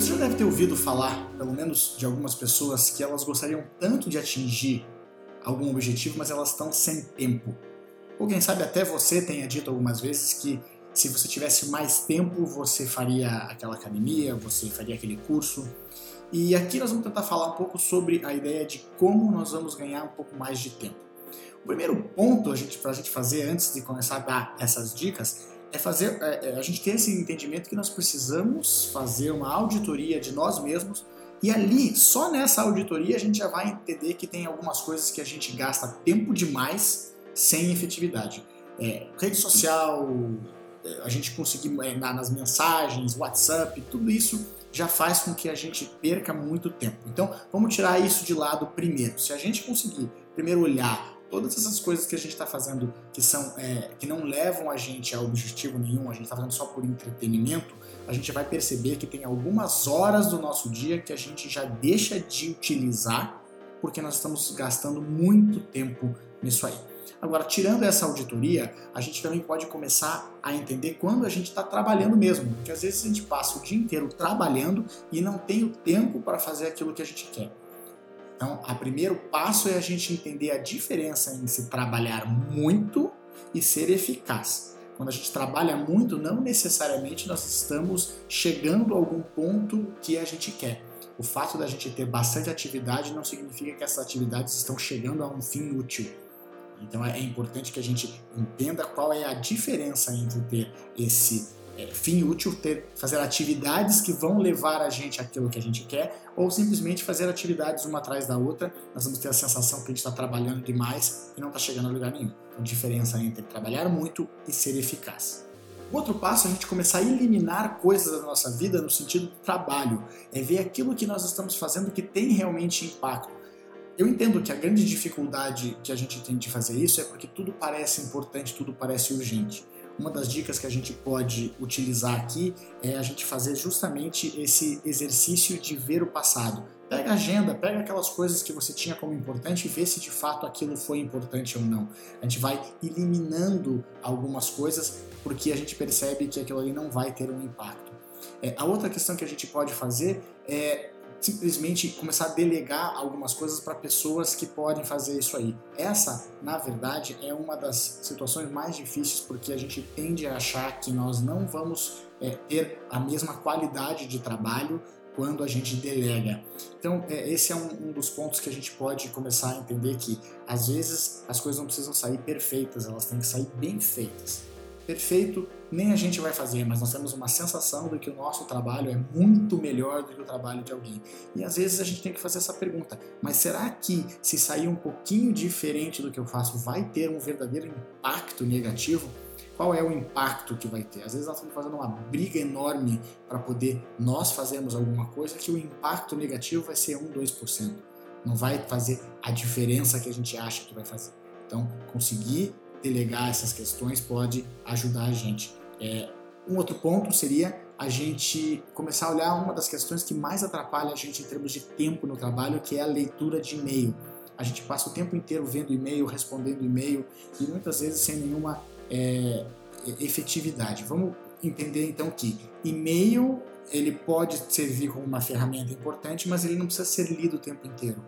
Você já deve ter ouvido falar, pelo menos de algumas pessoas, que elas gostariam tanto de atingir algum objetivo, mas elas estão sem tempo. Ou quem sabe até você tenha dito algumas vezes que se você tivesse mais tempo, você faria aquela academia, você faria aquele curso. E aqui nós vamos tentar falar um pouco sobre a ideia de como nós vamos ganhar um pouco mais de tempo. O primeiro ponto para a gente fazer antes de começar a dar essas dicas é fazer é, é, a gente ter esse entendimento que nós precisamos fazer uma auditoria de nós mesmos e ali, só nessa auditoria, a gente já vai entender que tem algumas coisas que a gente gasta tempo demais sem efetividade. É, rede social, é, a gente conseguir é, nas mensagens, WhatsApp, tudo isso já faz com que a gente perca muito tempo. Então, vamos tirar isso de lado primeiro. Se a gente conseguir primeiro olhar todas essas coisas que a gente está fazendo que são é, que não levam a gente a objetivo nenhum, a gente está fazendo só por entretenimento, a gente vai perceber que tem algumas horas do nosso dia que a gente já deixa de utilizar porque nós estamos gastando muito tempo nisso aí. Agora, tirando essa auditoria, a gente também pode começar a entender quando a gente está trabalhando mesmo, porque às vezes a gente passa o dia inteiro trabalhando e não tem o tempo para fazer aquilo que a gente quer. Então, o primeiro passo é a gente entender a diferença em se trabalhar muito e ser eficaz. Quando a gente trabalha muito, não necessariamente nós estamos chegando a algum ponto que a gente quer. O fato da gente ter bastante atividade não significa que essas atividades estão chegando a um fim útil. Então é importante que a gente entenda qual é a diferença entre ter esse é, fim útil, ter, fazer atividades que vão levar a gente àquilo que a gente quer, ou simplesmente fazer atividades uma atrás da outra. Nós vamos ter a sensação que a gente está trabalhando demais e não está chegando a lugar nenhum. Então, diferença entre trabalhar muito e ser eficaz. O outro passo é a gente começar a eliminar coisas da nossa vida no sentido do trabalho, é ver aquilo que nós estamos fazendo que tem realmente impacto. Eu entendo que a grande dificuldade que a gente tem de fazer isso é porque tudo parece importante, tudo parece urgente. Uma das dicas que a gente pode utilizar aqui é a gente fazer justamente esse exercício de ver o passado. Pega a agenda, pega aquelas coisas que você tinha como importante e vê se de fato aquilo foi importante ou não. A gente vai eliminando algumas coisas porque a gente percebe que aquilo ali não vai ter um impacto. É, a outra questão que a gente pode fazer é simplesmente começar a delegar algumas coisas para pessoas que podem fazer isso aí. Essa, na verdade, é uma das situações mais difíceis porque a gente tende a achar que nós não vamos é, ter a mesma qualidade de trabalho quando a gente delega. Então, é, esse é um, um, dos pontos que a gente pode começar a entender que às vezes as coisas não precisam sair perfeitas, elas têm que sair bem feitas perfeito nem a gente vai fazer, mas nós temos uma sensação de que o nosso trabalho é muito melhor do que o trabalho de alguém. E às vezes a gente tem que fazer essa pergunta: mas será que se sair um pouquinho diferente do que eu faço vai ter um verdadeiro impacto negativo? Qual é o impacto que vai ter? Às vezes nós estamos fazendo uma briga enorme para poder nós fazermos alguma coisa que o impacto negativo vai ser 1, 2%. Não vai fazer a diferença que a gente acha que vai fazer. Então, conseguir delegar essas questões pode ajudar a gente. É, um outro ponto seria a gente começar a olhar uma das questões que mais atrapalha a gente em termos de tempo no trabalho, que é a leitura de e-mail. A gente passa o tempo inteiro vendo e-mail, respondendo e-mail e muitas vezes sem nenhuma é, efetividade. Vamos entender então que e-mail ele pode servir como uma ferramenta importante, mas ele não precisa ser lido o tempo inteiro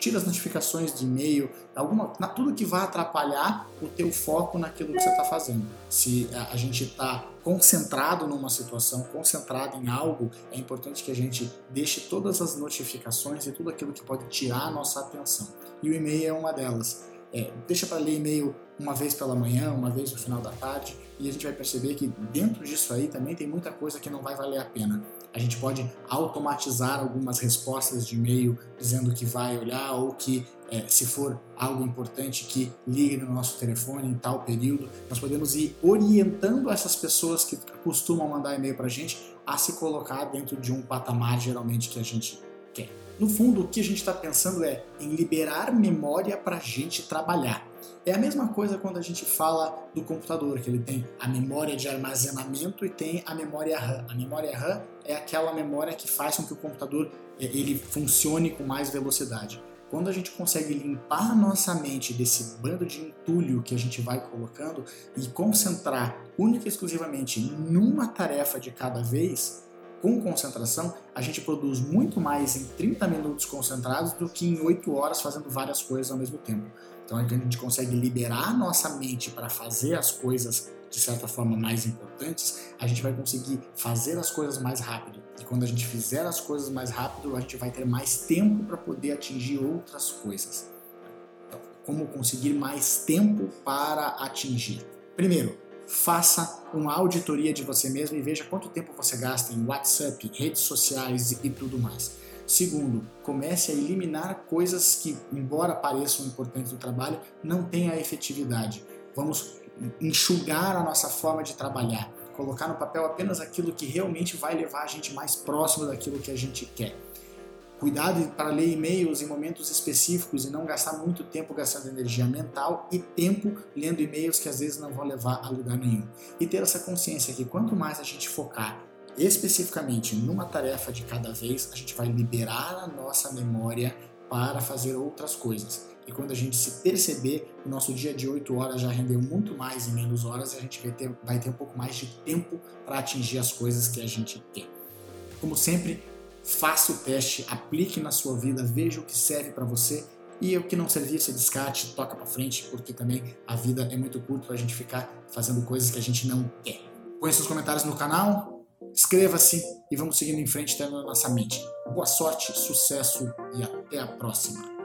tira as notificações de e-mail, alguma, tudo que vai atrapalhar o teu foco naquilo que você está fazendo. Se a, a gente está concentrado numa situação, concentrado em algo, é importante que a gente deixe todas as notificações e tudo aquilo que pode tirar a nossa atenção. E o e-mail é uma delas. É, deixa para ler e-mail uma vez pela manhã, uma vez no final da tarde, e a gente vai perceber que dentro disso aí também tem muita coisa que não vai valer a pena. A gente pode automatizar algumas respostas de e-mail dizendo que vai olhar ou que é, se for algo importante que ligue no nosso telefone em tal período, nós podemos ir orientando essas pessoas que costumam mandar e-mail para a gente a se colocar dentro de um patamar geralmente que a gente quer. No fundo, o que a gente está pensando é em liberar memória para a gente trabalhar. É a mesma coisa quando a gente fala do computador, que ele tem a memória de armazenamento e tem a memória RAM. A memória RAM é aquela memória que faz com que o computador é, ele funcione com mais velocidade. Quando a gente consegue limpar nossa mente desse bando de entulho que a gente vai colocando e concentrar única e exclusivamente numa tarefa de cada vez, com concentração, a gente produz muito mais em 30 minutos concentrados do que em 8 horas fazendo várias coisas ao mesmo tempo. Então a gente consegue liberar nossa mente para fazer as coisas de certa forma mais importantes, a gente vai conseguir fazer as coisas mais rápido. E quando a gente fizer as coisas mais rápido, a gente vai ter mais tempo para poder atingir outras coisas. Então, como conseguir mais tempo para atingir? Primeiro, faça uma auditoria de você mesmo e veja quanto tempo você gasta em WhatsApp, redes sociais e tudo mais. Segundo, comece a eliminar coisas que, embora pareçam importantes no trabalho, não têm a efetividade. Vamos enxugar a nossa forma de trabalhar, colocar no papel apenas aquilo que realmente vai levar a gente mais próximo daquilo que a gente quer. Cuidado para ler e-mails em momentos específicos e não gastar muito tempo gastando energia mental e tempo lendo e-mails que às vezes não vão levar a lugar nenhum. E ter essa consciência que quanto mais a gente focar especificamente numa tarefa de cada vez, a gente vai liberar a nossa memória para fazer outras coisas. E quando a gente se perceber, o nosso dia de 8 horas já rendeu muito mais em menos horas e a gente vai ter, vai ter um pouco mais de tempo para atingir as coisas que a gente quer. Como sempre, faça o teste, aplique na sua vida, veja o que serve para você e o que não servir, se descarte, toca para frente, porque também a vida é muito curta para a gente ficar fazendo coisas que a gente não quer. Põe seus comentários no canal, inscreva-se e vamos seguindo em frente até a nossa mente. Boa sorte, sucesso e até a próxima.